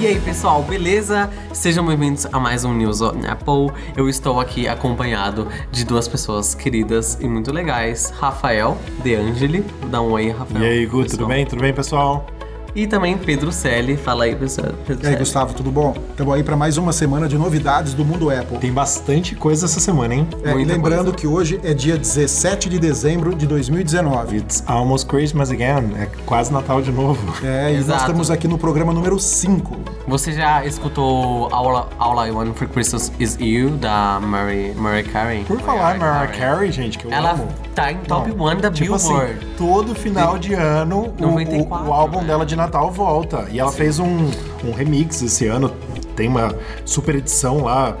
E aí, pessoal, beleza? Sejam bem-vindos a mais um News on Apple. Eu estou aqui acompanhado de duas pessoas queridas e muito legais. Rafael De Angeli. Dá um oi, Rafael. E aí, Gu, tudo bem? Tudo bem, pessoal? E também Pedro Selle. Fala aí, pessoal. Pedro E aí, Selle. Gustavo, tudo bom? Estamos aí para mais uma semana de novidades do mundo Apple. Tem bastante coisa essa semana, hein? É, e lembrando coisa. que hoje é dia 17 de dezembro de 2019. It's almost Christmas again. É quase Natal de novo. É, e nós Exato. estamos aqui no programa número 5. Você já escutou All, All I Want for Christmas Is You, da Mary, Mary Carey? Por falar Mariah Carey, gente, que eu Ela amo. tá em top 1 da Tipo assim, Billboard. todo final de ano, o- o, 94, o álbum né? dela de Natal volta. E ela fez um, um remix esse ano. Tem uma super edição lá,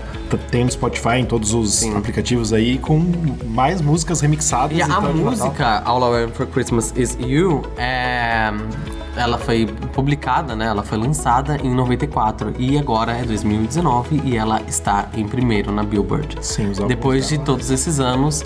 tem no Spotify, em todos os Sim. aplicativos aí, com mais músicas remixadas. E a então, música All I Want for Christmas Is You é. Ela foi publicada, né? Ela foi lançada em 94 e agora é 2019 e ela está em primeiro na Billboard. Sim, Depois de todos esses anos,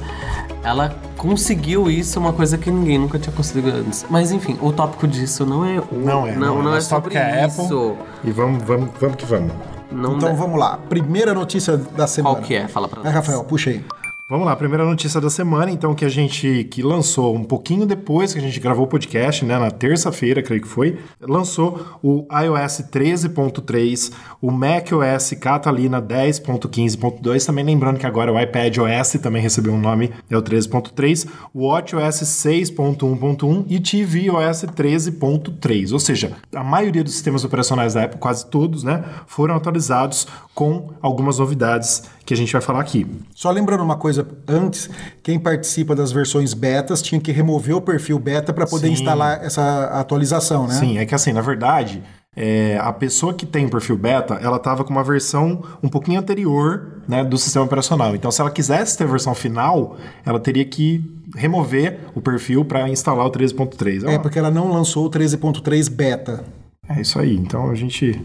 ela conseguiu isso, uma coisa que ninguém nunca tinha conseguido antes. Mas enfim, o tópico disso não é. o- Não é, não, não é Nosso tópico sobre é isso. Apple. E vamos, vamos, vamos que vamos. Não Então dá- vamos lá. Primeira notícia da semana. Qual que é? Fala pra É, nós. Rafael, puxa aí. Vamos lá, primeira notícia da semana, então, que a gente que lançou um pouquinho depois que a gente gravou o podcast, né, na terça-feira, creio que foi, lançou o iOS 13.3, o macOS Catalina 10.15.2, também lembrando que agora o iPad OS também recebeu um nome, é o 13.3, o WatchOS 6.1.1 e tvOS 13.3, ou seja, a maioria dos sistemas operacionais da Apple, quase todos, né, foram atualizados com algumas novidades que a gente vai falar aqui. Só lembrando uma coisa antes, quem participa das versões betas tinha que remover o perfil beta para poder Sim. instalar essa atualização, né? Sim, é que assim, na verdade, é, a pessoa que tem perfil beta, ela estava com uma versão um pouquinho anterior né, do sistema operacional. Então, se ela quisesse ter a versão final, ela teria que remover o perfil para instalar o 13.3. É, porque ela não lançou o 13.3 beta. É isso aí. Então, a gente,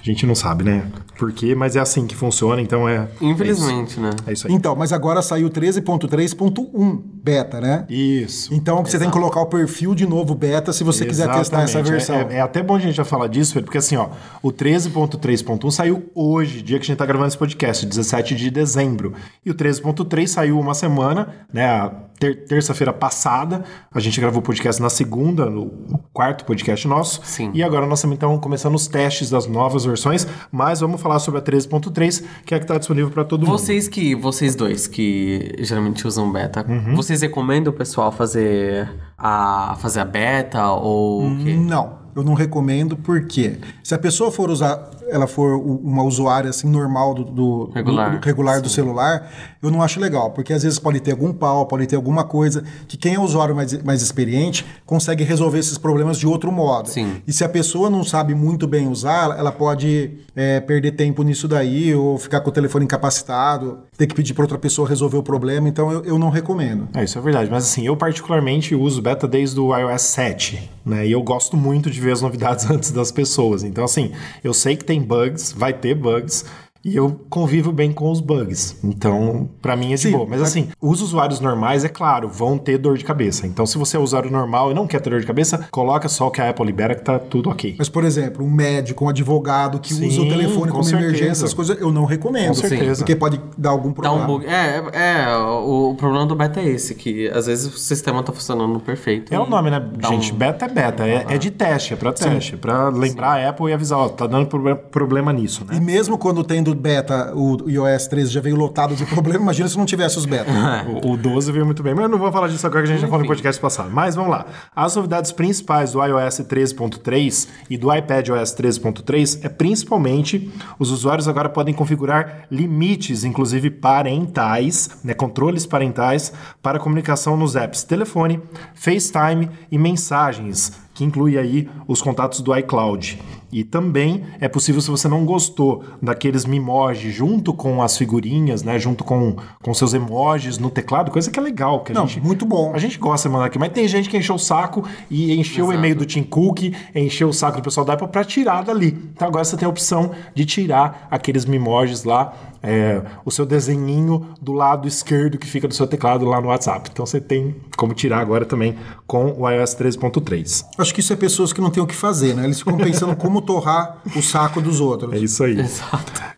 a gente não sabe, né? Por quê, mas é assim que funciona, então é... Infelizmente, né? É isso, é isso aí. Então, mas agora saiu o 13.3.1 beta, né? Isso. Então você tem que colocar o perfil de novo beta se você quiser testar essa Exatamente. versão. É, é- é até bom a gente já falar disso, Pedro, porque assim, ó, o 13.3.1 saiu hoje, dia que a gente tá gravando esse podcast, 17 de dezembro. E o 13.3 saiu uma semana, né, a ter- terça-feira passada. A gente gravou o podcast na segunda, no quarto podcast nosso. Sim. E agora nós também estamos começando os testes das novas versões, mas vamos falar sobre a 13.3, que é a que está disponível para todo mundo. Vocês que, vocês dois que geralmente usam beta, Uhum. vocês recomendam o pessoal fazer a fazer a beta ou o quê? Não, eu não recomendo porque se a pessoa for usar, ela for uma usuária assim normal do, do- Regular. do- do- regular do celular, eu não acho legal, porque às vezes pode ter algum pau, pode ter alguma coisa que quem é usuário mais, mais experiente consegue resolver esses problemas de outro modo. Sim. E se a pessoa não sabe muito bem usar, ela pode é, perder tempo nisso daí ou ficar com o telefone incapacitado, ter que pedir para outra pessoa resolver o problema. Então eu, eu não recomendo. É, isso é verdade. Mas assim, eu particularmente uso beta desde o iOS 7, né? E eu gosto muito de ver as novidades antes das pessoas. Então, assim, eu sei que tem bugs, vai ter bugs. E eu convivo bem com os bugs. Então, pra mim é de Sim, boa. Mas assim, os usuários normais, é claro, vão ter dor de cabeça. Então, se você é usuário normal e não quer ter dor de cabeça, coloca só o que a Apple libera que tá tudo ok. Mas, por exemplo, um médico, um advogado que Sim, usa o telefone com como certeza. emergência, essas coisas, eu não recomendo. Com certeza. Porque pode dar algum Dá problema. um bug. É, é, é, o, o problema do beta é esse, que às vezes o sistema tá funcionando perfeito. É o nome, né? dá Gente, um- beta é beta. É, é de teste, é pra teste. É pra lembrar a Apple e avisar, ó, tá dando proble- problema nisso, né? E mesmo quando tem do beta, o iOS 13 já veio lotado de problema, imagina se não tivesse os beta. O, o 12 veio muito bem, mas eu não vou falar disso agora que a gente já falou no Enfim. podcast passado. Mas vamos lá. As novidades principais do iOS 13.3 e do iPadOS 13.3 é principalmente os usuários agora podem configurar limites, inclusive parentais, né, controles parentais para comunicação nos apps telefone, FaceTime e mensagens, que inclui aí os contatos do iCloud. E também é possível, se você não gostou daqueles Mimoji junto com as figurinhas, né? Junto com, com seus emojis no teclado, coisa que é legal. Que a Não, gente, muito bom. A gente gosta de mandar aqui, mas tem gente que encheu o saco e encheu o e-mail do Tim Cook, encheu o saco do pessoal da Apple pra tirar dali. Então agora você tem a opção de tirar aqueles Mimojis lá é, o seu desenhinho do lado esquerdo que fica do seu teclado lá no WhatsApp. Então você tem como tirar agora também com o iOS 13.3. Acho que isso é pessoas que não têm o que fazer, né? Eles ficam pensando como torrar o saco dos outros. É isso aí.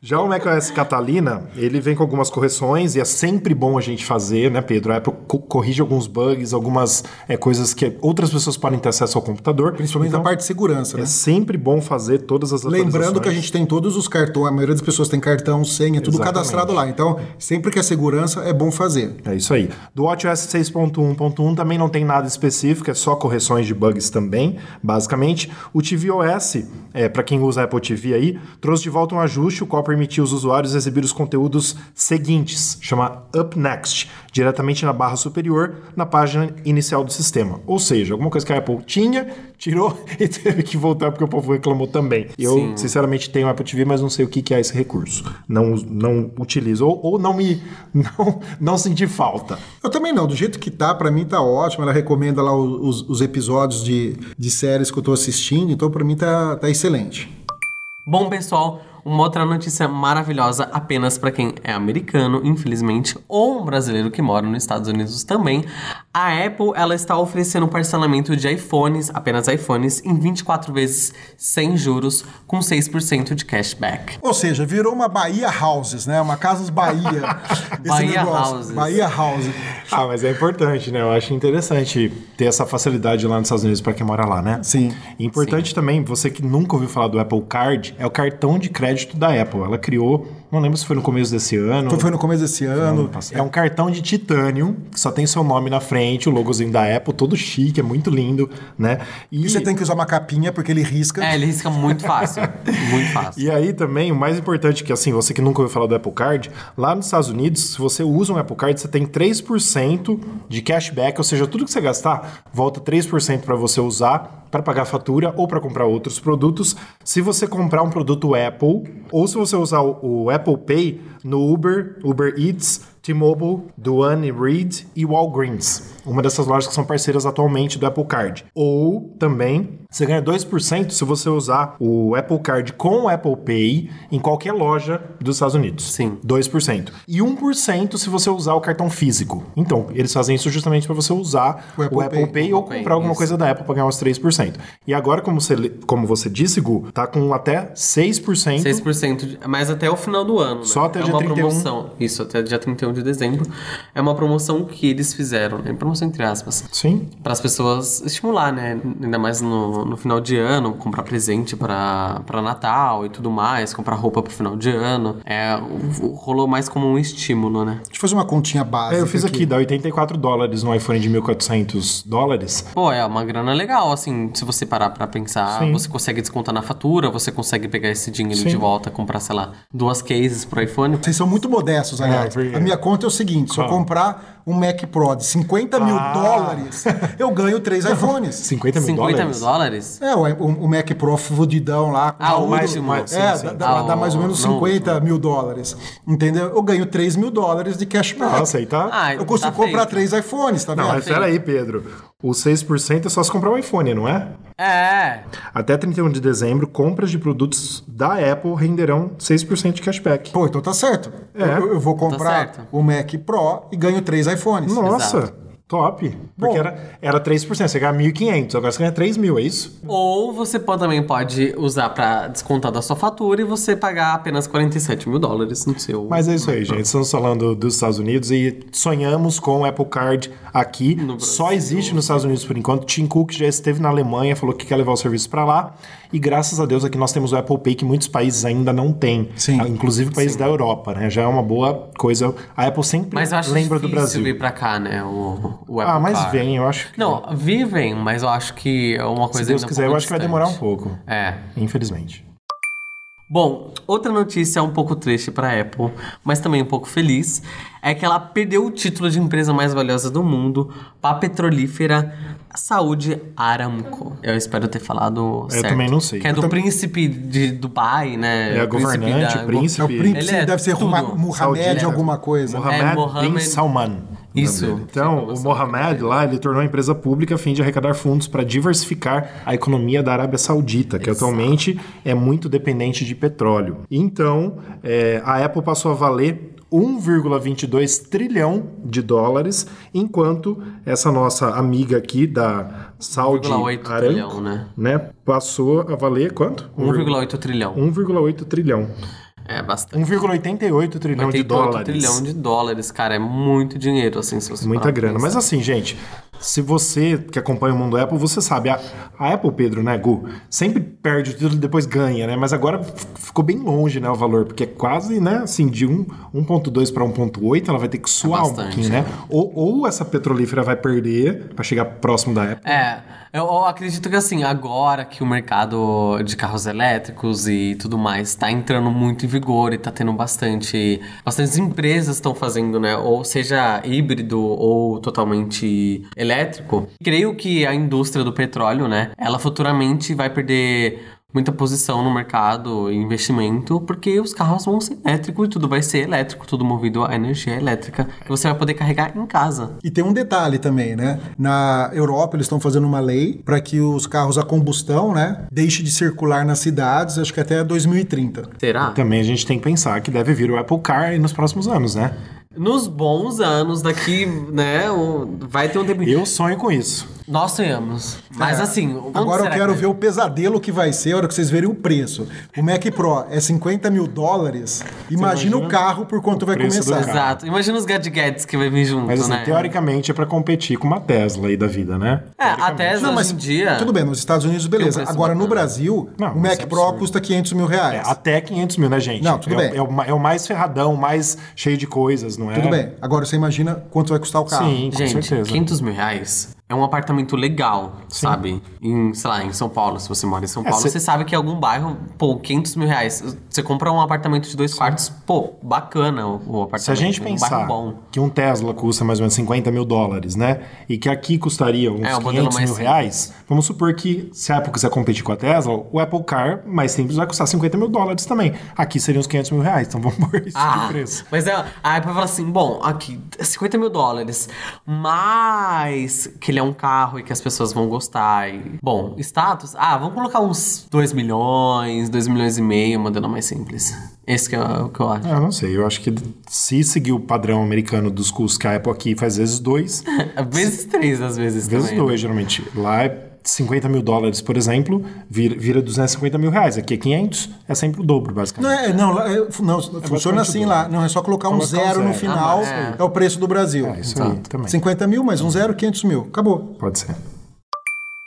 Já o macOS Catalina, ele vem com algumas correções e é sempre bom a gente fazer, né, Pedro? A Apple co- corrige alguns bugs, algumas é, coisas que outras pessoas podem ter acesso ao computador. Principalmente Então, na parte de segurança, né? É sempre bom fazer todas as Lembrando que a gente tem todos os cartões, a maioria das pessoas tem cartão, senha, tudo. Cadastrado lá. Então, sempre que é segurança, é bom fazer. É isso aí. Do WatchOS 6.1.1 também não tem nada específico, é só correções de bugs também, basicamente. O tvOS, é, para quem usa Apple TV aí, trouxe de volta um ajuste, o qual permitiu os usuários exibir os conteúdos seguintes, chama Up Next, diretamente na barra superior, na página inicial do sistema. Ou seja, alguma coisa que a Apple tinha, tirou e teve que voltar porque o povo reclamou também. Eu, Sim. sinceramente, tenho Apple TV, mas não sei o que que é esse recurso. Não, não utilizo. Ou, ou não me. Não, não senti falta. Eu também não, do jeito que tá, pra mim tá ótimo. Ela recomenda lá os, os episódios de, de séries que eu tô assistindo, então pra mim tá, tá excelente. Bom, pessoal, uma outra notícia maravilhosa apenas para quem é americano, infelizmente, ou um brasileiro que mora nos Estados Unidos também. A Apple, ela está oferecendo um parcelamento de iPhones, apenas iPhones, em 24 vezes sem juros, com 6% de cashback. Ou seja, virou uma Bahia Houses, né? Uma Casas Bahia. Bahia negócio. Houses. Bahia House. Ah, mas é importante, né? Eu acho interessante ter essa facilidade lá nos Estados Unidos para quem mora lá, né? Sim. E importante também, você que nunca ouviu falar do Apple Card, é o cartão de crédito da Apple. Ela criou, não lembro se foi no começo desse ano. Foi, foi no começo desse ano. É um cartão de titânio, que só tem seu nome na frente, o logozinho da Apple, todo chique, é muito lindo, né? E você tem que usar uma capinha porque ele risca. É, ele risca muito fácil. muito fácil. E aí também, o mais importante que, assim, você que nunca ouviu falar do Apple Card, lá nos Estados Unidos, se você usa um Apple Card, você tem 3% de cashback, ou seja, tudo que você gastar, volta 3% para você usar para pagar a fatura ou para comprar outros produtos. Se você comprar um produto Apple, ou se você usar o, o Apple Pay no Uber, Uber Eats, T-Mobile, Duane Reed e Walgreens. Uma dessas lojas que são parceiras atualmente do Apple Card. Ou também você ganha 2% se você usar o Apple Card com o Apple Pay em qualquer loja dos Estados Unidos. Sim. 2%. E 1% se você usar o cartão físico. Então, eles fazem isso justamente para você usar O o Apple Apple, Pay. Pay, ou Apple Pay, comprar alguma isso. coisa da Apple para ganhar os 3%. E agora, como você, como você disse, Gu, tá com até 6%. 6%, de, mas até o final do ano. né? Só até é dia uma 31. promoção. Isso, até dia 31 de dezembro. É uma promoção que eles fizeram, né? Promoção entre aspas. Sim. Para as pessoas estimular, né? Ainda mais no, no final de ano, comprar presente para Natal e tudo mais, comprar roupa pro final de ano. É, o- o- rolou mais como um estímulo, né? Deixa eu fazer uma continha básica. É, eu fiz aqui, dá 84 dólares no iPhone de 1.400 dólares. Pô, é uma grana legal, assim, se você parar pra pensar, Sim. você consegue descontar na fatura, você consegue pegar esse dinheiro Sim. de volta, comprar, sei lá, duas cases pro iPhone. Vocês são muito modestos, aliás. porque- A minha conta é o seguinte: se eu comprar um Mac Pro de 50 mil Ah. dólares, eu ganho três iPhones. 50 mil 50 dólares? mil dólares? É, o, o- Mac Pro fudidão lá. com Ah, o último. É, Sim, dá, sim. dá- Ah, dá mais ou o- menos não, 50 mil dólares. Entendeu? Eu ganho 3 mil dólares de cashback. Nossa, aí tá... Ah, eu consigo tá comprar feito. três iPhones, tá Não, vendo? mas peraí, Pedro. O 6% é só se comprar um iPhone, não é? É. Até 31 de dezembro, compras de produtos da Apple renderão 6% de cashback. Pô, então tá certo. É. Eu, eu vou Tá comprar o Mac Pro e ganho três iPhones. Nossa, Exato. Top. Porque Bom. era, era 3%, você ganha 1.500, agora você ganha 3 mil, é isso? Ou você pode, também pode usar pra descontar da sua fatura e você pagar apenas 47 mil dólares no seu. Mas é isso aí, gente. Estamos falando dos Estados Unidos e sonhamos com o Apple Card aqui. Só existe nos Estados Unidos por enquanto. Tim Cook já esteve na Alemanha, falou que quer levar o serviço para lá. E graças a Deus aqui nós temos o Apple Pay que muitos países ainda não têm. Sim. Ah, Inclusive países da Europa, né? Já é uma boa coisa. A Apple sempre Mas eu acho lembra do Brasil. vir pra cá, né? O, o Apple Ah, mas Car. vem, eu acho que. Não, vivem, mas eu acho que é uma coisa Se Deus ainda um quiser, eu acho que vai distante. demorar um pouco. É. Infelizmente. Bom, outra notícia um pouco triste para a Apple, mas também um pouco feliz, é que ela perdeu o título de empresa mais valiosa do mundo para a petrolífera Saúde Aramco. Eu espero ter falado certo. também não sei. Que é Eu do tam- príncipe de Dubai, né? É O príncipe governante, da- É o príncipe. príncipe, Ele é deve ser tudo. Mohamed Saudita. alguma coisa. Mohammed, É, Mohammed- bin Salman. Isso. Então, o Mohamed lá, ele tornou a empresa pública a fim de arrecadar fundos para diversificar a economia da Arábia Saudita, que atualmente é muito dependente de petróleo. Então, é, a Apple passou a valer 1,22 trilhão de dólares, enquanto essa nossa amiga aqui da Saudi 1,8 Aramco, trilhão, né? né, passou a valer quanto? 1,8 trilhão. 1,8 trilhão. É bastante. 1,88 trilhão de 88 dólares. trilhão de dólares, cara. É muito dinheiro, assim, se você Muita grana. Mas assim, gente, se você que acompanha o mundo Apple, você sabe, a, a Apple, Pedro, né, Gu, sempre perde o título e depois ganha, né? Mas agora ficou bem longe, né, o valor, porque é quase, né, assim, de um- 1.2 para 1.8, ela vai ter que suar um bastante, pouquinho, né? né? Ou, ou essa petrolífera vai perder para chegar próximo da Apple. É, eu, eu acredito que assim, agora que o mercado de carros elétricos e tudo mais tá entrando muito em vigor e tá tendo bastante. Bastantes empresas estão fazendo, né? Ou seja, híbrido ou totalmente elétrico. Creio que a indústria do petróleo, né? Ela futuramente vai perder. Muita posição no mercado e investimento, porque os carros vão ser elétricos e tudo vai ser elétrico, tudo movido a energia elétrica que você vai poder carregar em casa. E tem um detalhe também, né? Na Europa eles estão fazendo uma lei para que os carros a combustão, né, deixe de circular nas cidades, acho que até 2030. Será? Também a gente tem que pensar que deve vir o Apple Car aí nos próximos anos, né? Nos bons anos daqui, né, vai ter um tempo. Eu sonho com isso. Nós sonhamos. Mas É. assim, quanto Agora eu quero que ver o pesadelo que vai ser a hora que vocês verem o preço. O Mac Pro é 50 mil dólares. Imagina, o imagina carro por quanto o vai começar. Exato. Imagina os gadgets que vai vir junto, Mas assim, né? teoricamente é para competir com uma Tesla aí da vida, né? É, a Tesla Não, mas hoje em dia. tudo bem, nos Estados Unidos, beleza. Agora, no. Brasil, Não, o Mac é Pro custa 500 mil reais. Até 500 mil, né, gente? Não, tudo é, bem. o- É o, é o mais ferradão, o mais cheio de coisas, não é? Tudo bem. Agora você imagina quanto vai custar o carro. Sim, com Gente, certeza. 500 mil reais é um apartamento legal, sabe? Em, sei lá, em São Paulo, se você mora em São É, Paulo, cê- você sabe que algum bairro, pô, 500 mil reais. Você compra um apartamento de dois quartos, pô, bacana o, o apartamento. Se a gente um pensar que um Tesla custa mais ou menos 50 mil dólares, né? E que aqui custaria uns É, o modelo 500 mais mil simples. reais, vamos supor que se a Apple quiser competir com a Tesla, o Apple Car mais simples vai custar 50 mil dólares também. Aqui seriam uns 500 mil reais, então vamos pôr isso Ah, de preço. mas é, a Apple fala assim, bom, aqui, 50 mil dólares, mas que ele é um carro e que as pessoas vão gostar. E, bom, status, ah, vamos colocar uns 2 milhões, 2 milhões e meio, modelo mais simples. Esse que é o que eu acho. Ah, Eu não sei, eu acho que se seguir o padrão americano dos custos que a Apple aqui faz vezes dois, vezes três, às vezes vezes também. né? dois, geralmente. Lá é 50 mil dólares, por exemplo, vira, vira 250 mil reais. Aqui é 500, é sempre o dobro, Não, basicamente. é, não, lá é- não, funciona assim lá. Não, é só colocar um Colocar um zero no zero. final, Ah, é. o preço do Brasil. É, isso aí também. 50 mil mais um zero, 500 mil. Acabou. Pode ser.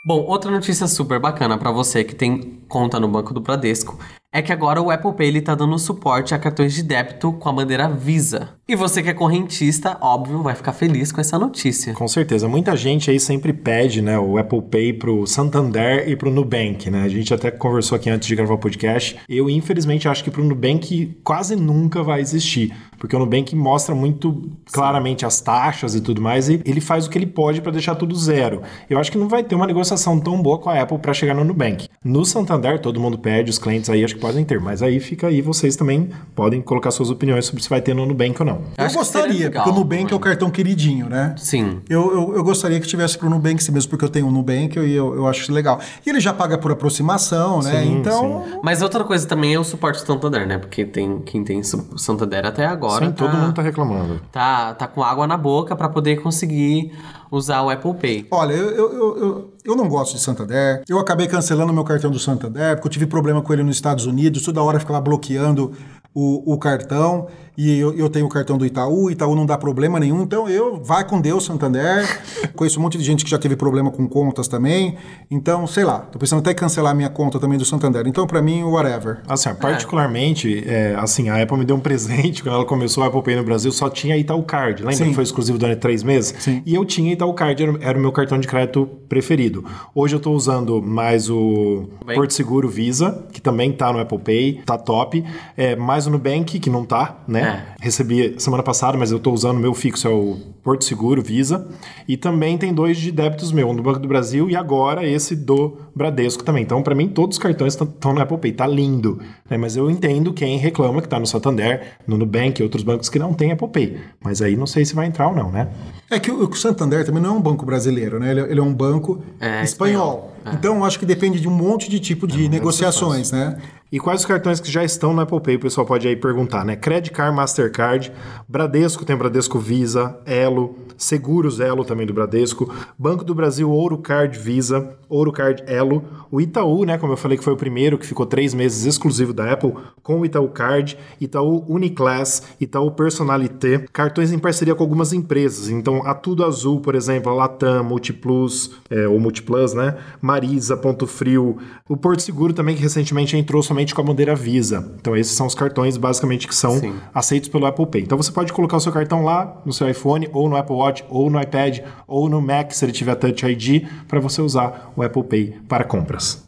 Bom, outra notícia super bacana pra você que tem conta no Banco do Bradesco é que agora o Apple Pay ele tá dando suporte a cartões de débito com a bandeira Visa. E você que é correntista, óbvio, vai ficar feliz com essa notícia. Com certeza. Muita gente aí sempre pede né, o Apple Pay pro Santander e pro Nubank, né? A gente até conversou aqui antes de gravar o podcast. Eu, infelizmente, acho que pro Nubank quase nunca vai existir. Porque o Nubank mostra muito claramente as taxas e tudo mais, e ele faz o que ele pode para deixar tudo zero. Eu acho que não vai ter uma negociação tão boa com a Apple para chegar no Nubank. No Santander, todo mundo pede, os clientes aí acho que podem ter, mas aí fica aí, vocês também podem colocar suas opiniões sobre se vai ter no Nubank ou não. Eu, seria gostaria, legal, porque o Nubank é o cartão queridinho, né? Sim. Eu, eu, eu gostaria que tivesse pro Nubank sim mesmo, porque eu tenho um Nubank e eu, eu acho isso legal. E ele já paga por aproximação, né? Sim, então, Mas outra coisa também é o suporte do Santander, né? Porque tem quem tem Santander até agora. Sim, tá, todo mundo tá reclamando. tá, tá com água na boca pra poder conseguir usar o Apple Pay. olha, eu, eu, eu, eu, não gosto de Santander. Eu acabei cancelando meu cartão do Santander, porque eu tive problema com ele nos Estados Unidos, toda hora ficava bloqueando o, o cartão. E eu, eu tenho o cartão do Itaú, Itaú não dá problema nenhum. Então eu, vai com Deus, Santander. Conheço um monte de gente que já teve problema com contas também. Então, sei lá, tô pensando até em cancelar minha conta também do Santander. Então, pra mim, whatever. Assim, ó, particularmente, é, assim, a Apple me deu um presente quando ela começou a Apple Pay no Brasil, só tinha Itaú Card. Lembra Sim. que foi exclusivo durante três meses? Sim. E eu tinha Itaú Card, era, era o meu cartão de crédito preferido. Hoje eu tô usando mais o Bem. Porto Seguro Visa, que também tá no Apple Pay, tá top. É, mais o Nubank, que não tá, né? É. Recebi semana passada, mas eu tô usando o meu fixo, é o Porto Seguro, Visa. E também tem dois de débitos meu, um do Banco do Brasil e agora esse do Bradesco também. Então, para mim, todos os cartões estão no Apple Pay. Tá lindo. né? Mas eu entendo quem reclama que tá no Santander, no Nubank e outros bancos que não tem Apple Pay. Mas aí não sei se vai entrar ou não, né? É que o, o Santander também não é um banco brasileiro, né? Ele, é- ele é um banco É, espanhol. Então, eu acho que depende de um monte de tipo de negociações, né? E quais os cartões que já estão no Apple Pay? O pessoal pode aí perguntar, né? Credit Card, Mastercard, Bradesco tem Bradesco Visa, Elo, Seguros Elo também do Bradesco, Banco do Brasil Ouro Card Visa, Ouro Card Elo, o Itaú, né? Como eu falei que foi o primeiro que ficou três meses exclusivo da Apple com o Itaú Card, Itaú Uniclass, Itaú Personalité, cartões em parceria com algumas empresas. Então, a Tudo Azul, por exemplo, a Latam, Multiplus, é, ou Multiplus, né? Marisa, Ponto Frio, o Porto Seguro também que recentemente entrou somente com a bandeira Visa. Então, esses são os cartões basicamente que são Sim. aceitos pelo Apple Pay. Então, você pode colocar o seu cartão lá no seu iPhone, ou no Apple Watch, ou no iPad, ou no Mac, se ele tiver Touch ID, para você usar o Apple Pay para compras.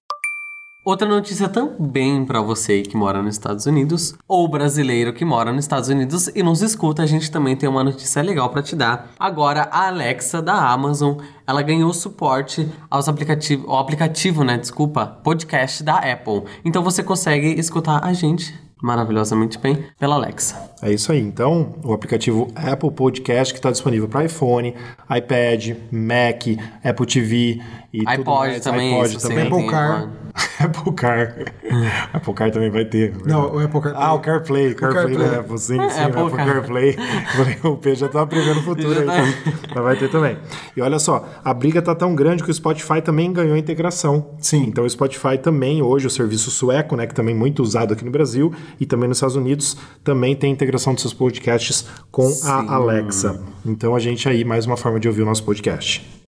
Outra notícia também pra você que mora nos Estados Unidos ou brasileiro que mora nos Estados Unidos e nos escuta, a gente também tem uma notícia legal pra te dar. Agora a Alexa da Amazon, ela ganhou suporte aos aplicativos, ao aplicativo, né, desculpa, podcast da Apple. Então você consegue escutar a gente maravilhosamente bem pela Alexa. É isso aí. Então, o aplicativo Apple Podcast que está disponível para iPhone, iPad, Mac, Apple TV e tudo iPod mais. também, iPod também. Apple Car. Apple Car. Apple Car também vai ter. Não, o Apple Car- Ah, o CarPlay. O CarPlay, CarPlay. da Apple. Sim, É, sim, Apple o Apple Car. CarPlay. o P já tá prevendo o futuro aí. tá. então, Mas vai ter também. E olha só, a briga tá tão grande que o Spotify também ganhou integração. Sim. Então o Spotify também, hoje, o serviço sueco, né, que também é muito usado aqui no Brasil e também nos Estados Unidos, também tem integração dos seus podcasts com a Alexa. Então a gente aí, mais uma forma de ouvir o nosso podcast.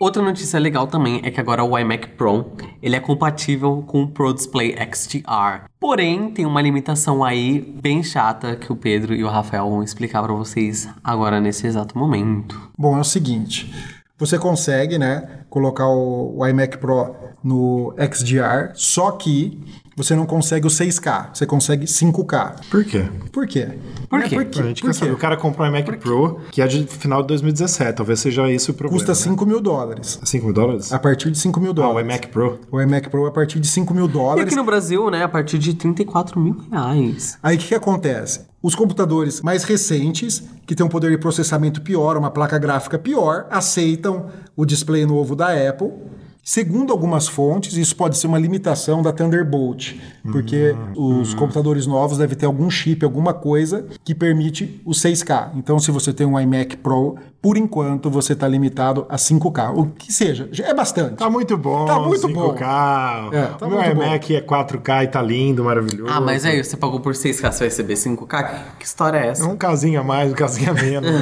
Outra notícia legal também é que agora o iMac Pro, ele é compatível com o Pro Display XDR. Porém, tem uma limitação aí bem chata que o Pedro e o Rafael vão explicar pra vocês agora nesse exato momento. Bom, é o seguinte. Você consegue, né, colocar o, o iMac Pro no XDR, só que você não consegue o 6K, você consegue 5K. Por quê? Por quê? Por É, quê? Por A quê? gente Por quer saber. quê? O cara comprou um iMac Pro, que é de final de 2017. Talvez seja esse o problema. Custa né? 5 mil dólares. 5 mil dólares? A partir de 5 mil Ah, o dólares. iMac Pro. O iMac Pro a partir de 5 mil E dólares. aqui no Brasil, né, a partir de 34 mil reais. Aí o que, que acontece? Os computadores mais recentes, que têm um poder de processamento pior, uma placa gráfica pior, aceitam o display novo da Apple. Segundo algumas fontes, isso pode ser uma limitação da Thunderbolt, porque os computadores novos devem ter algum chip, alguma coisa que permite o 6K. Então, se você tem um iMac Pro, por enquanto você está limitado a 5K. O que seja, é bastante. Tá muito bom. Tá muito 5K. É, tá o meu muito bom. iMac é 4K e tá lindo, maravilhoso. Ah, mas aí você pagou por 6K, você vai receber 5K? Que história é É essa? um casinho a mais, um casinho a menos.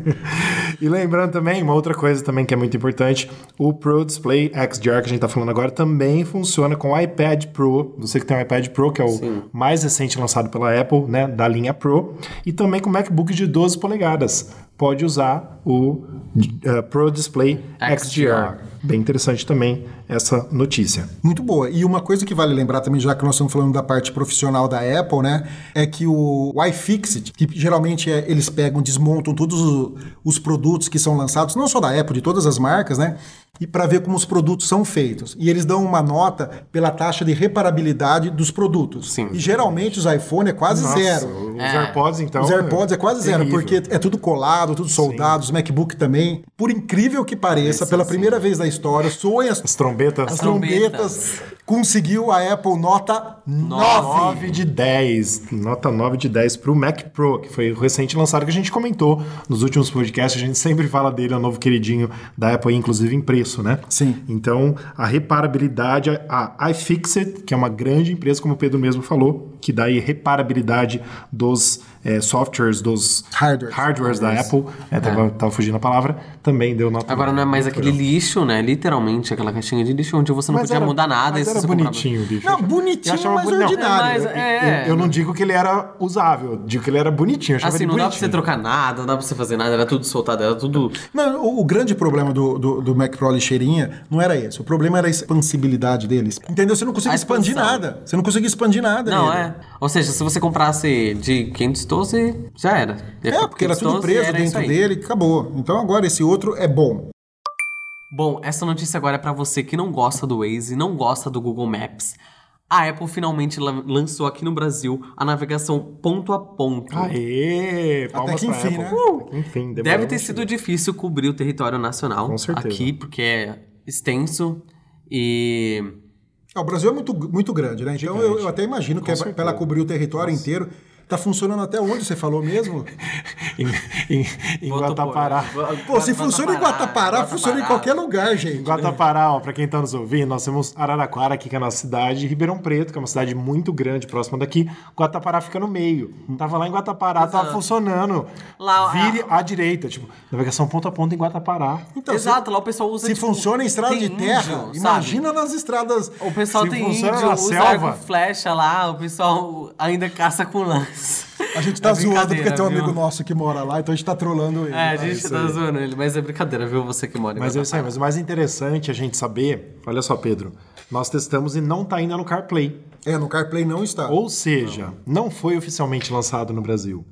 e lembrando também, uma outra coisa também que é muito importante, o Pro Display XDR que a gente tá falando agora também funciona com o iPad Pro. Você que tem um iPad Pro, que é o mais recente lançado pela Apple, né, da linha Pro, e também com o MacBook de 12 polegadas. Pode usar o uh, Pro Display XDR. Bem interessante também essa notícia. Muito boa. E uma coisa que vale lembrar também, já que nós estamos falando da parte profissional da Apple, né? É que o iFixit, que geralmente é, eles pegam, desmontam todos o- os produtos que são lançados, não só da Apple, de todas as marcas, né? E para ver como os produtos são feitos. E eles dão uma nota pela taxa de reparabilidade dos produtos. Sim. E geralmente os iPhone é quase Nossa, zero. Os É. AirPods, então. Os AirPods é quase zero, terrível. porque é tudo colado, tudo soldado, os MacBook também. Por incrível que pareça, pela primeira vez na história, soem as As trombetas. as trombetas. Conseguiu a Apple nota 9. 9 de 10. Nota 9 de 10 para o Mac Pro, que foi o recente lançado que a gente comentou nos últimos podcasts. A gente sempre fala dele, é o novo queridinho da Apple, inclusive em preço, né? Sim. Então, a reparabilidade, a iFixit, que é uma grande empresa, como o Pedro mesmo falou, que dá aí reparabilidade dos eh, softwares, dos Hardwares. hardwares da Apple. É, tava, tava fugindo a palavra. Também deu nota Agora não é mais 9. aquele lixo, né? Literalmente aquela caixinha de lixo onde você não Mas podia era- mudar nada. Mas e era você comprava. bonitinho, bicho. Não, bonitinho, Eu mais boni- não, ordinário. É Eu- É. Eu, eu não digo que ele era usável, eu digo que ele era bonitinho. Assim, não dá pra você bonitinho. trocar nada, não dá pra você fazer nada, era tudo soltado, era tudo. Não, o, o grande problema do, do, do Mac Pro lixeirinha não era esse. O problema era a expansibilidade deles. Entendeu? Você não conseguia expandir nada. Você não conseguia expandir nada Não, nele. é. Ou seja, se você comprasse de 512, já era. É, porque era tudo 512 preso dentro dele e acabou. Então agora esse outro é bom. Bom, essa notícia agora é pra você que não gosta do Waze, não gosta do Google Maps. A Apple finalmente lan- lançou aqui no Brasil a navegação ponto a ponto. Aê! Palmas que pra enfim, Apple. né? Até que Enfim, Deve ter sido difícil cobrir o território nacional Com aqui, porque é extenso e. Ah, o Brasil é muito, muito grande, né? Então eu, eu até imagino que é pra certeza. ela cobrir o território inteiro. Tá funcionando até onde você falou mesmo? Em, em, em Guatapará. Pô, se funciona em Guatapará, funciona em qualquer lugar, Em gente. Guatapará, ó, pra quem tá nos ouvindo, nós temos Araraquara aqui, que é a nossa cidade, e Ribeirão Preto, que é uma cidade muito grande, próxima daqui. Guatapará fica no meio. Tava lá em Guatapará, tava Exato. funcionando. Lá, Vire à direita, tipo, navegação ponto a ponto em Guatapará. Então, Exato, lá o pessoal usa Se tipo, funciona em estrada de terra, índio, sabe? imagina nas estradas. O pessoal Se tem funciona índio, na usa selva. arco flecha lá, o pessoal ainda caça com lance. A gente tá É zoando porque tem um viu? amo nosso que mora lá, então a gente tá trolando ele. É, a gente Isso tá aí. zoando ele, mas é brincadeira, viu? Você que mora em Mas é isso aí, mas o mais interessante é a gente saber, olha só, Pedro, nós testamos e não tá ainda no CarPlay. É, no CarPlay não está. Ou seja, não foi oficialmente lançado no Brasil.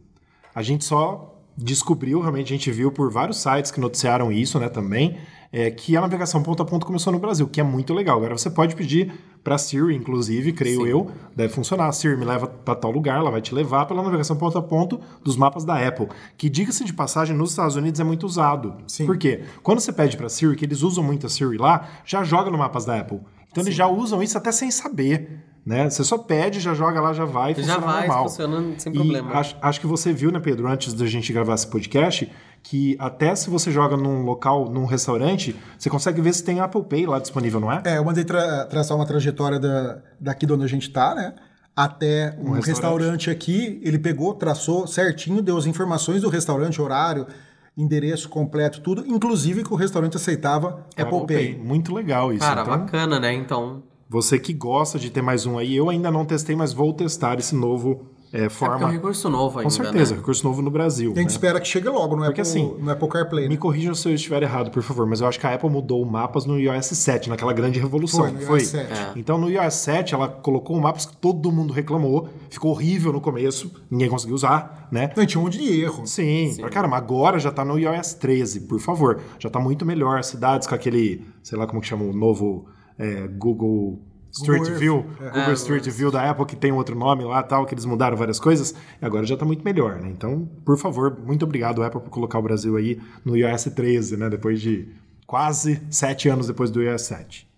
A gente só descobriu, realmente a gente viu por vários sites que noticiaram isso, né, também, é, que a navegação ponto a ponto começou no Brasil, que é muito legal. Agora você pode pedir para Siri, inclusive, creio eu, deve funcionar. A Siri me leva para tal lugar, ela vai te levar pela navegação ponto a ponto dos mapas da Apple, que diga-se de passagem, nos Estados Unidos é muito usado. Sim. Por quê? Quando você pede para Siri, que eles usam muito a Siri lá, já joga no mapas da Apple. Então eles já usam isso até sem saber. Né? Você só pede, já joga lá, já vai, Já funciona vai normal. funcionando sem E problema. Acho, acho que você viu, né, Pedro, antes da gente gravar esse podcast, que até se você joga num local, num restaurante, você consegue ver se tem Apple Pay lá disponível, não é? É, eu mandei tra- traçar uma trajetória da, daqui de onde a gente tá, né? Até um, restaurante. restaurante. aqui, ele pegou, traçou certinho, deu as informações do restaurante, horário, endereço completo, tudo, inclusive que o restaurante aceitava Apple, Pay. Muito legal isso. Cara, então, bacana, né? Então. você que gosta de ter mais um aí, eu ainda não testei, mas vou testar esse novo é, É porque é um forma. recurso novo ainda. Com certeza, Né? recurso novo no Brasil. A gente né? espera que chegue logo no, Porque Apple, assim, no Apple CarPlay. Me né? corrijam se eu estiver errado, por favor, mas eu acho que a Apple mudou o mapas no iOS 7, naquela grande revolução. Foi, no não foi? iOS 7. É. Então no iOS 7 ela colocou um mapas que todo mundo reclamou, ficou horrível no começo, ninguém conseguiu usar, né? Não, tinha um monte de erro. Sim, pra caramba, agora já tá no iOS 13, por favor. Já tá muito melhor. Cidades com aquele, sei lá como que chama o novo é, Google Street Earth. View, É. Google Street View da Apple, que tem outro nome lá tal, que eles mudaram várias coisas, e agora já tá muito melhor, né? Então, por favor, muito obrigado, Apple, por colocar o Brasil aí no iOS 13, né? Depois de quase sete anos depois do iOS 7.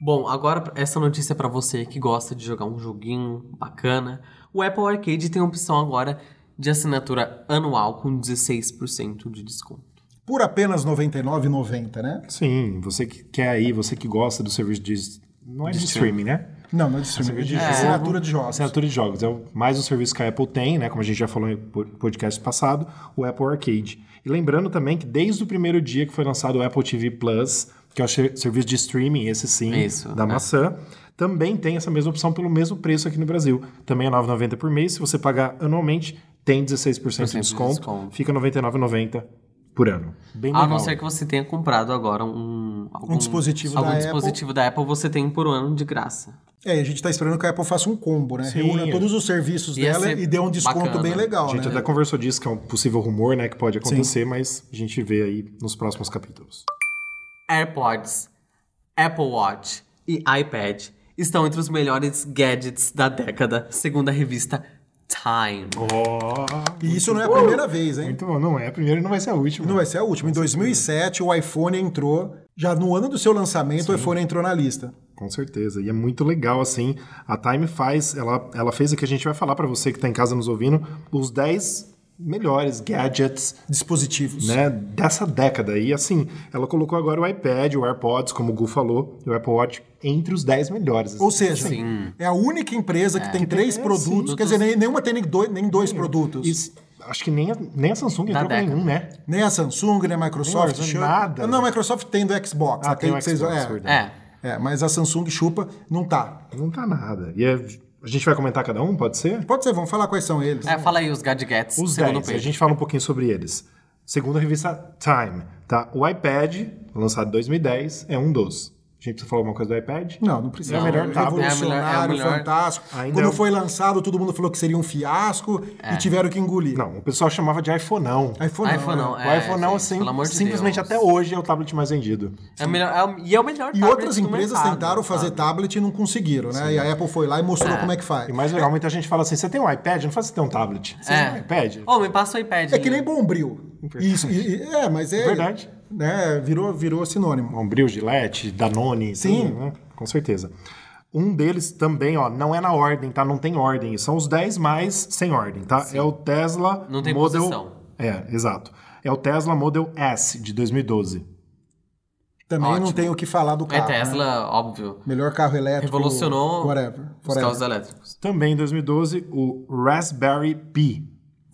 Bom, agora essa notícia é pra você que gosta de jogar um joguinho bacana. O Apple Arcade tem a opção agora de assinatura anual com 16% de desconto. Por apenas R$ 99,90, né? Sim, você que quer aí, você que gosta do serviço de. Não é de, De streaming, né? Não, não é de streaming, é de de jogo. assinatura de jogos. Assinatura de jogos. É o- mais um serviço que a Apple tem, né? Como a gente já falou em po- podcast passado, o Apple Arcade. E lembrando também que desde o primeiro dia que foi lançado o Apple TV Plus, que é o ser- serviço de streaming, esse sim, Isso, da é. maçã, também tem essa mesma opção pelo mesmo preço aqui no Brasil. Também é R$ 9,90 por mês. Se você pagar anualmente, tem 16% de de desconto. desconto. Fica R$ 99,90 por ano. Bem A legal. não ser que você tenha comprado agora um, algum, Um dispositivo algum da dispositivo da Apple, você tem por um ano de graça. É, e a gente tá esperando que a Apple faça um combo, né? Sim. Reúna todos os serviços Ia dela e dê um desconto bacana. bem legal, A gente né? até conversou disso, que é um possível rumor, né? Que pode acontecer, mas a gente vê aí nos próximos capítulos. AirPods, Apple Watch e iPad estão entre os melhores gadgets da década, segundo a revista Time. E isso não é a primeira vez, hein? Muito bom, não é a primeira e não vai ser a última. Não vai ser a última. Em 2007, o iPhone entrou, já no ano do seu lançamento, o iPhone entrou na lista. Com certeza. E é muito legal, assim. A Time faz, ela, ela fez o que a gente vai falar pra você que tá em casa nos ouvindo, os 10 melhores gadgets Dispositivos. né, dessa década. E assim, ela colocou agora o iPad, o AirPods, como o Gu falou, e o Apple Watch entre os 10 melhores. Ou seja, Sim. é a única empresa que tem três é, produtos. sim. Quer dizer, nem- nenhuma tem nem dois, nem dois produtos. Isso, acho que nem a, nem a Samsung entrou com nenhum, né? Nem a Samsung, nem a Microsoft. Nem nada. Não, a Microsoft tem do Xbox. Ah, aquele tem o que vocês- Xbox, é. É. É, mas a Samsung chupa, não tá. Não tá nada. E é- a gente vai comentar cada um, pode ser? Pode ser, vamos falar quais são eles. É, fala aí os gadgets, Os segundo 10, a gente fala um pouquinho sobre eles. Segundo a revista Time, tá? O iPad, lançado em 2010, é um dos. Gente precisa falar alguma coisa do iPad? Não, não precisa. É o melhor tablet. Revolucionário, É o melhor- é melhor- fantástico. Ainda Quando é o- foi lançado, todo mundo falou que seria um fiasco É. e tiveram que engolir. Não, o pessoal chamava de iPhoneão. iPhone não. iPhone né? não, O é, iPhoneão, assim, pelo amor de simplesmente Deus. até hoje é o tablet mais vendido. É melhor, é o- e é o melhor E outras empresas mercado, tentaram fazer sabe? tablet e não conseguiram, né? E a Apple foi lá e mostrou como é que faz. E mais legal, muita gente fala assim: você tem um iPad? Não faz você ter um tablet. Você É. tem um iPad? Ô, me passa o iPad. É que nem Bombril. Isso, é, mas é. Verdade. Né, virou, virou sinônimo. Bombril, Gillette, Danone. Sim. tudo, né? Com certeza. Um deles também, ó, não é na ordem, tá? Não tem ordem. São os 10 mais sem ordem, tá? É o Tesla Não tem Model... posição. É, exato. É o Tesla Model S de 2012. Também não Ótimo. tem o que falar do É carro. né? Tesla, óbvio. Melhor carro elétrico. Revolucionou Whatever. os whatever. carros elétricos. Também em 2012, o Raspberry Pi.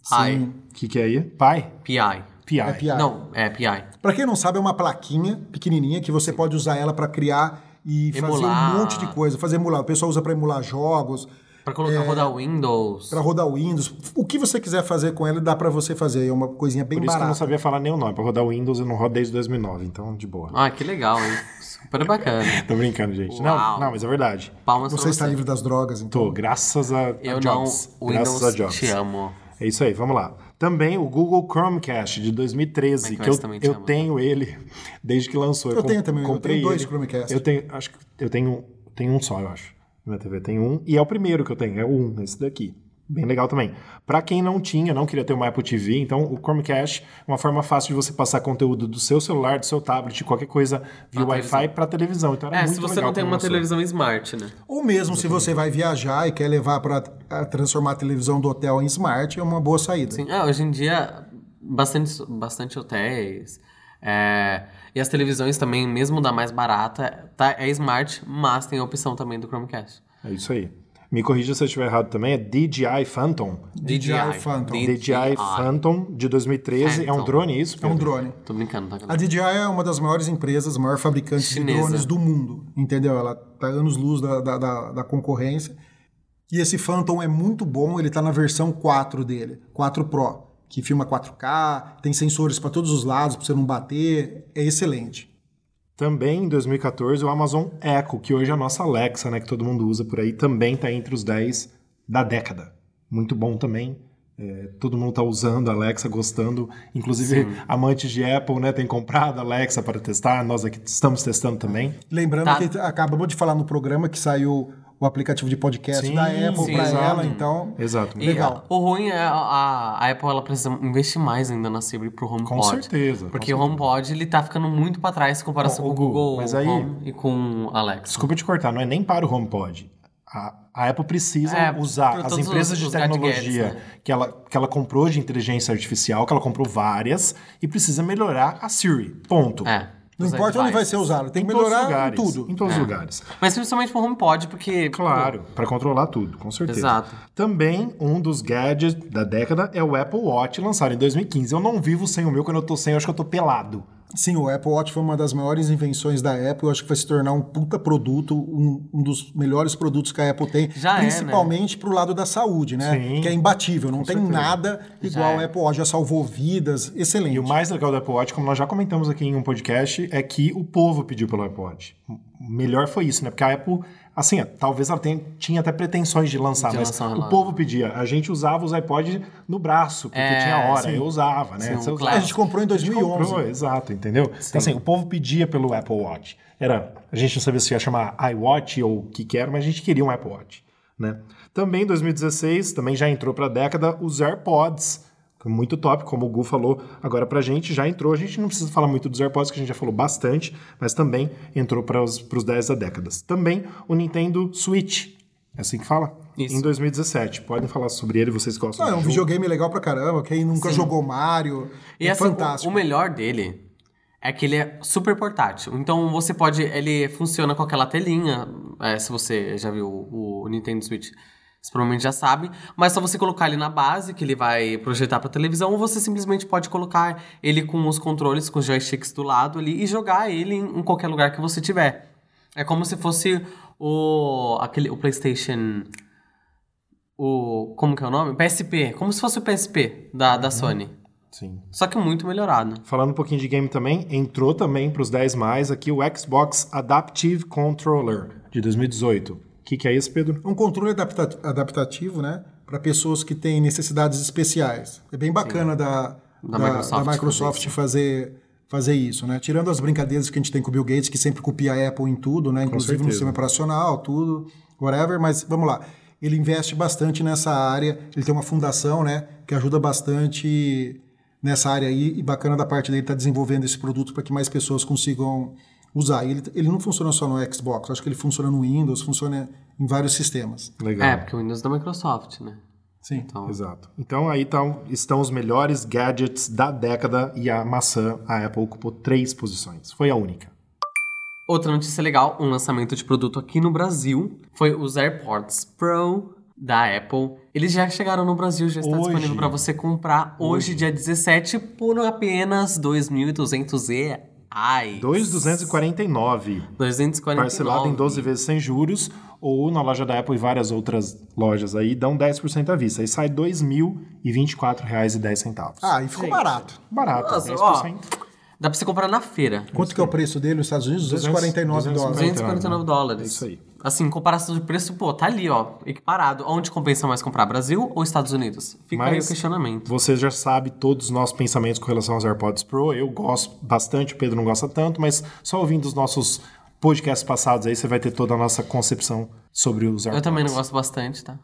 Pi. O que, que é aí? Pi? PI. Pi. É Pi. Não, é PI. Pra quem não sabe, é uma plaquinha pequenininha que você pode usar ela pra criar e fazer Emular. um monte de coisa. Fazer emular. O pessoal usa pra emular jogos, Pra colocar rodar Windows. pra rodar Windows. O que você quiser fazer com ela, dá pra você fazer. É uma coisinha bem Por isso que eu não barata. sabia falar nem o nome. Pra rodar o Windows eu não rodo desde 2009, então de boa. Ah, que legal, hein? Super bacana. Tô brincando, gente. Uau. Não, não, mas é verdade. Palmas Você pra está livre das drogas, então. Tô, graças a, a Eu não, Jobs. graças Windows, a Jobs. te amo. É isso aí, vamos lá. Também o Google Chromecast de 2013, que eu, eu ama. tenho ele desde que lançou. Eu com- tenho também, eu comprei tenho dois. Chromecast. Eu tenho, acho que eu tenho, tenho um só, eu acho. Na minha TV tem um, e é o primeiro que eu tenho, é o um, esse daqui. Bem legal também. Pra quem não tinha, não queria ter uma Apple TV, então o Chromecast é uma forma fácil de você passar conteúdo do seu celular, do seu tablet, qualquer coisa via Wi-Fi pra televisão. Então era É, muito se você legal não tem uma lançou. televisão smart, né? Ou mesmo se você vai viajar e quer levar pra a- transformar a televisão do hotel em smart, é uma boa saída. Sim, é, hoje em dia, bastante, bastante hotéis. é, e as televisões também, mesmo da mais barata, tá, é smart, mas tem a opção também do Chromecast. É isso aí. Me corrija se eu estiver errado também, é DJI Phantom. DJI Phantom. DJI Phantom de 2013. É um Phantom. drone, isso? É um Pedro? drone. Tô brincando, tá? A DJI é uma das maiores empresas, maior fabricante de Chinesa. drones do mundo, entendeu? Ela tá anos-luz da, da, da, da concorrência. E esse Phantom é muito bom, ele tá na versão 4 dele, 4 Pro, que filma 4K, tem sensores para todos os lados, para você não bater, é excelente. Também em 2014, o Amazon Echo, que hoje é a nossa Alexa, né, que todo mundo usa por aí, também está entre os 10 da década. Muito bom também. É, todo mundo está usando a Alexa, gostando. Inclusive, amantes de Apple né, têm comprado a Alexa para testar. Nós aqui estamos testando também. Lembrando Tá. que acabamos de falar no programa que saiu o aplicativo de podcast Sim, da Apple para ela, então Exato. E Legal. O ruim é a, a Apple ela precisa investir mais ainda na Siri pro HomePod. Com certeza, com Porque o HomePod ele tá ficando muito pra trás em comparação com o Google mas aí- Home e com o Alexa. Desculpa te cortar, não é nem para o HomePod. A, a Apple precisa É, usar as empresas os- de tecnologia gadgets, né? que, ela, que ela comprou de inteligência artificial, que ela comprou várias, e precisa melhorar a Siri. Ponto. É. não importa onde vai ser usado, tem Em que melhorar em lugares. tudo. Em todos os lugares. Mas principalmente pro HomePod, porque... Claro, para controlar tudo, com certeza. Exato. Também um dos gadgets da década é o Apple Watch, lançado em 2015. Eu não vivo sem o meu, quando eu tô sem, eu acho que eu tô pelado. Sim, o Apple Watch foi uma das maiores invenções da Apple. Eu acho que vai se tornar um puta produto, um, um dos melhores produtos que a Apple tem. Já é, principalmente pro lado da saúde, né? Sim. Que é imbatível. Não tem certeza. nada igual é. ao Apple Watch. Já salvou vidas. Excelente. E o mais legal do Apple Watch, como nós já comentamos aqui em um podcast, é que o povo pediu pelo Apple Watch. Melhor foi isso, né? Porque a Apple, assim, ó, talvez ela tenha, tinha até pretensões de lançar, De mas lançar o povo pedia. A gente usava os iPods no braço, porque É, tinha hora. sim. Eu usava, né? Sim, usava. a gente comprou em A gente 2011. comprou, exato, entendeu? Então, assim, o povo pedia pelo Apple Watch. Era, a gente não sabia se ia chamar iWatch ou o que que era, mas a gente queria um Apple Watch, né? Também em 2016, também já entrou para a década, os AirPods. Muito top, como o Gu falou agora pra gente, já entrou. A gente não precisa falar muito dos AirPods, que a gente já falou bastante, mas também entrou para os 10 da década. Também o Nintendo Switch. É assim que fala? Isso. Em 2017. Podem falar sobre ele, vocês gostam Ah, é um jogo. videogame legal pra caramba. Quem nunca jogou Mario. E é assim, o- fantástico. O, melhor dele é que ele é super portátil. Então você pode. Ele funciona com aquela telinha. é, se você já viu o, o Nintendo Switch, você provavelmente já sabe. Mas só você colocar ele na base, que ele vai projetar pra televisão, ou você simplesmente pode colocar ele com os controles, com os joysticks do lado ali e jogar ele em, em qualquer lugar que você tiver. É como se fosse o aquele o PlayStation o como que é o nome? PSP, como se fosse o PSP da, da Sony. Sim. Só que muito melhorado. Falando um pouquinho de game também, entrou também para os 10 mais aqui o Xbox Adaptive Controller de 2018. O que, que é isso, Pedro? Um controle adapta- adaptativo, né? Para pessoas que têm necessidades especiais. É bem bacana da, Da da, Microsoft da Microsoft fazer, fazer isso, né? Tirando as brincadeiras que a gente tem com o Bill Gates, que sempre copia a Apple em tudo, né? Inclusive no sistema operacional, tudo, whatever. Mas vamos lá. Ele investe bastante nessa área. Ele tem uma fundação, né? Que ajuda bastante nessa área aí. E bacana da parte dele estar desenvolvendo esse produto para que mais pessoas consigam usar. E ele, ele não funciona só no Xbox. Acho que ele funciona no Windows, funciona em vários sistemas. Legal. É, porque o Windows é da Microsoft, né? Sim. Então, Exato. Então aí tão, estão os melhores gadgets da década e a maçã, a Apple, ocupou três posições. Foi a única. Outra notícia legal, um lançamento de produto aqui no Brasil, foi os AirPods Pro da Apple. Eles já chegaram no Brasil, já está Hoje. disponível para você comprar hoje, dia 17, por apenas 2.200 reais. 2,249. 249. Parcelado em 12 vezes sem juros, ou na loja da Apple e várias outras lojas aí, dão 10% à vista. Aí sai R$ 2.024,10. Ah, e ficou barato. Barato, Nossa, 10%. ó, Dá pra você comprar na feira. Quanto que é o preço dele nos Estados Unidos? 249 dólares. 249 dólares. É isso aí. Assim, comparação de preço, pô, tá ali, ó, equiparado. Onde compensa mais comprar, Brasil ou Estados Unidos? Fica aí o Mas questionamento. Você já sabe todos os nossos pensamentos com relação aos AirPods Pro. Eu gosto bastante, o Pedro não gosta tanto, mas só ouvindo os nossos podcasts passados aí, você vai ter toda a nossa concepção sobre os AirPods. Eu também não gosto bastante, tá?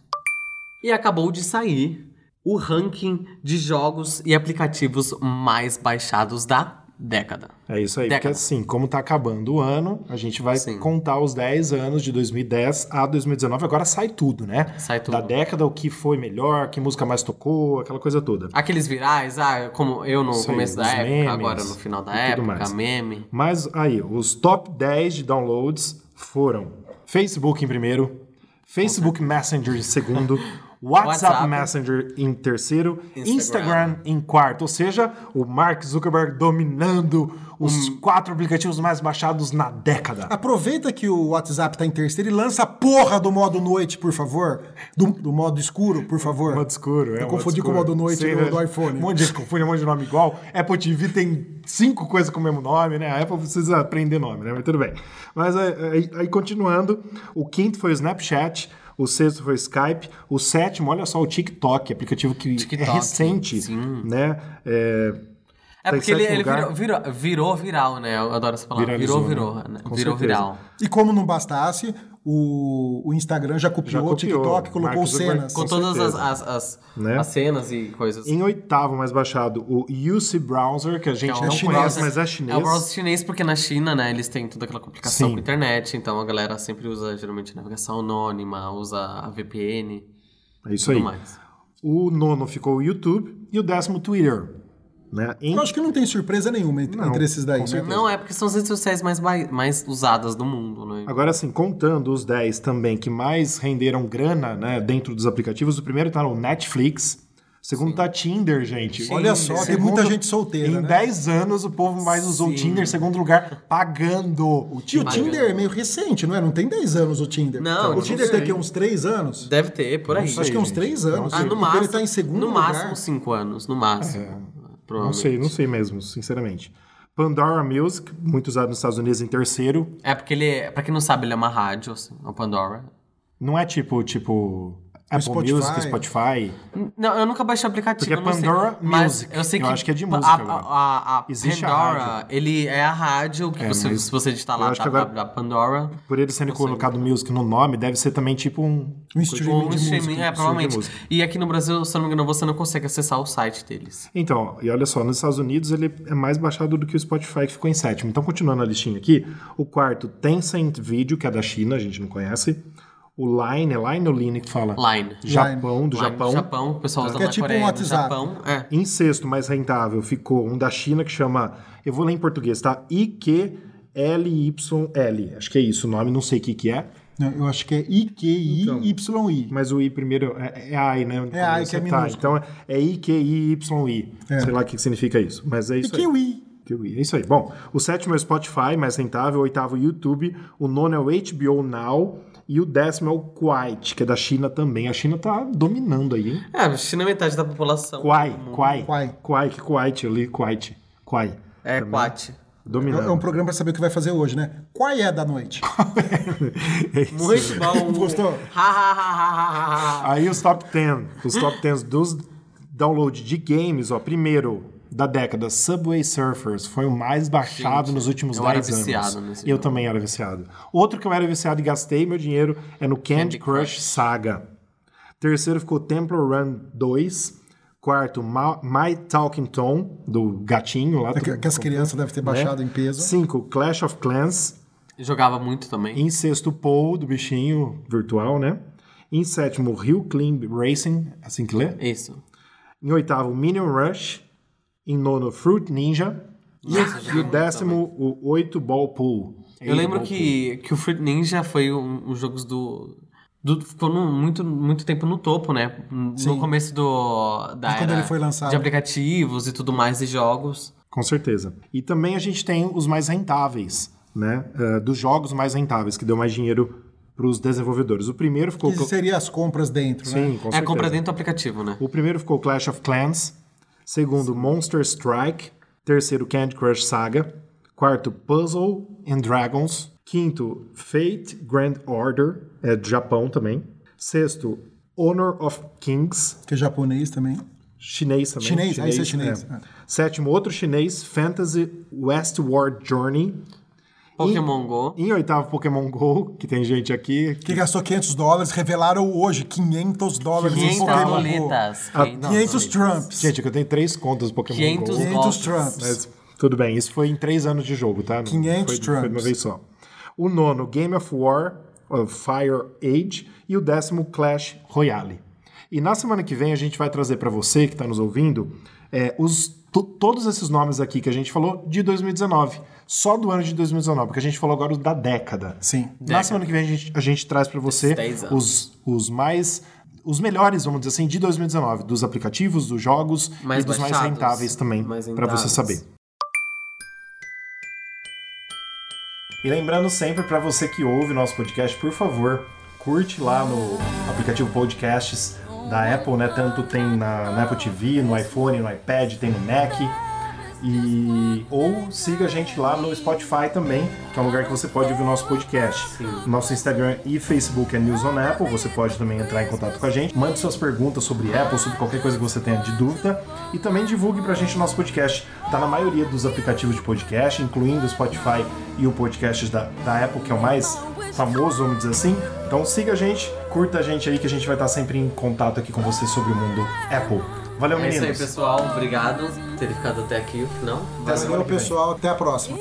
E acabou de sair o ranking de jogos e aplicativos mais baixados da década. É isso aí, porque Década. assim, como tá acabando o ano, a gente vai Sim. contar os 10 anos de 2010 a 2019, agora sai tudo, né? Sai tudo. Da década, o que foi melhor, que música mais tocou, aquela coisa toda. Aqueles virais, ah, como eu no começo da época, memes agora no final da época, mais. meme. Mas aí, os top 10 de downloads foram Facebook em primeiro, Facebook Messenger em segundo, WhatsApp, WhatsApp. Messenger em terceiro, Instagram. Instagram. em quarto. Ou seja, o Mark Zuckerberg dominando os Hum. quatro aplicativos mais baixados na década. Aproveita que o WhatsApp tá em terceiro e lança a porra do modo noite, por favor. Do, do modo escuro, por favor. Modo escuro, é. Eu confundi com o modo noite Sei, do, né? do iPhone. Um monte de gente confunde um monte de nome igual. Apple TV tem cinco coisas com o mesmo nome, né? A Apple precisa aprender nome, né? Mas tudo bem. Mas é, aí, aí, continuando, o quinto foi o Snapchat. O sexto foi Skype. O sétimo, olha só, o TikTok, aplicativo que TikTok, é recente, sim. né? É, É tá porque ele, ele virou, virou, virou viral, né? Eu adoro essa palavra. Viralizou, virou, né? virou. né? Virou certeza. viral. E como não bastasse, o, o Instagram já copiou, Já o copiou. TikTok, colocou Zuckerberg cenas. Com, Com todas as, as, as, Né? as cenas e coisas. Em oitavo mais baixado, o UC Browser, que a gente Que é não o chinês, conhece, mas é É o chinês. browser chinês porque na China, né, eles têm toda aquela complicação Sim. com a internet, então a galera sempre usa geralmente navegação anônima, usa a VPN É isso e aí. tudo mais. O nono ficou o YouTube e o décimo o Twitter. Né? Em- Eu acho que não tem surpresa nenhuma entre, Não, entre esses daí, né? Não, é porque são as redes sociais mais, mais usadas do mundo, né? Agora, assim, contando os 10 também que mais renderam grana né, dentro dos aplicativos, o primeiro tá no Netflix, o segundo tá Tinder, gente. Olha só, tem Segundo, muita gente solteira, Em né? 10 anos, o povo mais usou o Sim. Tinder, segundo lugar, pagando o E o Tinder. Tinder é meio recente, não é? Não tem 10 anos o Tinder. Não, o não Tinder sei. tem aqui uns 3 anos? Deve ter, por aí. Acho que sei, uns gente. 3 anos. Ah, no máximo, ele tá em segundo no lugar. máximo cinco anos, no máximo. É, Não sei, não sei mesmo, sinceramente. Pandora Music, muito usado nos Estados Unidos em terceiro. É porque ele, é- pra quem não sabe, ele é uma rádio, assim, o Pandora. Não é tipo, tipo Apple Spotify. Music, Spotify. Não, eu nunca baixei o aplicativo, Porque é eu sei. Pandora Mas Music. eu sei Eu que. acho que é de a- música A, agora. a, a Existe a Pandora, rádio. ele é a rádio que É, você, se você digitar eu lá acho que da, agora- da Pandora. Por ele sendo colocado music no nome, deve ser também tipo um. Um streaming um de streaming, música. é, provavelmente. E aqui no Brasil, se eu não me engano, você não consegue acessar o site deles. Então, e olha só, nos Estados Unidos ele é mais baixado do que o Spotify, que ficou em sétimo. Então, continuando a listinha aqui, o quarto, Tencent Video, que é da China, a gente não conhece. O Line, é Line ou Line que fala? Line. Japão, do Line, Japão. Japão, o pessoal usa Que é na tipo um Coreia, no WhatsApp. Japão. É. Em sexto, mais rentável, ficou um da China que chama. Eu vou ler em português, tá? IQLYL. Acho que é isso o nome, não sei o que, que é. Não, eu acho que é IQIYI. Mas o I primeiro é, é AI, né? É AI, que é Tá, minúsculo. então é IQIYI. É. Sei lá o que significa isso. Mas é isso aí. IQI. É isso aí. Bom, o sétimo é o Spotify, mais rentável. O oitavo, o YouTube. O nono é o HBO Now. E o décimo é o Kuwait, que é da China também. A China tá dominando aí, hein? É, a China é metade da população. Kuwait, do mundo. Kuwait. Kuwait. Kuwait, que Kuwait, eu li Kuwait. Kuwait. É, Também. Quat. É Dominando. é um programa pra saber o que vai fazer hoje, né? Qual é da noite? É isso. Muito bom. Gostou? Aí os top 10. Os top 10 dos download de games, ó. Primeiro da década, Subway Surfers. Foi o mais baixado Gente, nos últimos eu era 10 anos. eu jogo. também era viciado. Outro que eu era viciado e gastei meu dinheiro é no Candy, Candy Crush, Crush. Saga. Terceiro ficou Temple Run 2. Quarto, Ma- My Talking Tom, do gatinho lá. É que, que as crianças devem ter baixado em peso. Cinco, Clash of Clans. Jogava muito também. Em sexto, Paul, do bichinho virtual, né? Em sétimo, Rio Climb Racing, assim que lê. Isso. Em oitavo, Minion Rush. Em nono, Fruit Ninja. E, Nossa, o- e o muito décimo, o oito, Ball Pool. Eu lembro que, que o Fruit Ninja foi um, um jogos do. do- ficou no- muito, muito tempo no topo, né? No Sim. começo do, da quando era ele foi lançado. de aplicativos e tudo mais de jogos. Com certeza. E também a gente tem os mais rentáveis, né? Eh, dos jogos mais rentáveis, que deu mais dinheiro para os desenvolvedores. O primeiro ficou... Que seria as compras dentro, né? Sim, com é certeza. compra dentro do aplicativo, né? O primeiro ficou Clash of Clans. Segundo, Monster Strike. Terceiro, Candy Crush Saga. Quarto, Puzzle and Dragons. Quinto, Fate Grand Order. É do Japão também. Sexto, Honor of Kings. Que é japonês também. Chinês também. Chinês, ah, esse é chinês. é. Sétimo, outro chinês, Fantasy Westward Journey. Pokémon Go. Em oitavo, Pokémon GO, que tem gente aqui. Que gastou 500 dólares, revelaram hoje 500 dólares em 500 Pokémon Go. boletas. Ah, 500 500 Trumps. Gente, é que eu tenho três contas do Pokémon 500 GO. 500 golpes. Trumps. Mas tudo bem, isso foi em três anos de jogo, tá? Não 500 foi, foi de uma Trumps. vez só. O nono, Game of War, of Fire Age. E o décimo, Clash Royale. E na semana que vem a gente vai trazer para você que está nos ouvindo é, os, to- todos esses nomes aqui que a gente falou de 2019. Só do ano de 2019, porque a gente falou agora da década. Sim. Na semana que vem a gente, a gente traz para você Desses 10 anos. os, os mais. Os melhores, vamos dizer assim, de 2019, dos aplicativos, dos jogos Mais e dos mais baixados, rentáveis também, mais para você saber. E lembrando sempre para você que ouve nosso podcast, por favor, curte lá no aplicativo Podcasts da Apple, né? Tanto tem na, na Apple TV, no iPhone, no iPad, tem no Mac. E ou siga a gente lá no Spotify também, que é um lugar que você pode ouvir o nosso podcast. Nosso Instagram e Facebook é News on Apple, você pode também entrar em contato com a gente. Mande suas perguntas sobre Apple, sobre qualquer coisa que você tenha de dúvida. E também divulgue pra gente o nosso podcast. Tá na maioria dos aplicativos de podcast, incluindo o Spotify e o podcast da, da Apple, que é o mais famoso, vamos dizer assim. Então siga a gente, curta a gente aí, que a gente vai estar sempre em contato aqui com você sobre o mundo Apple. Valeu, É isso aí, meninos! pessoal. Obrigado por ter ficado até aqui final. Até semana Valeu, vem. pessoal. Até a próxima.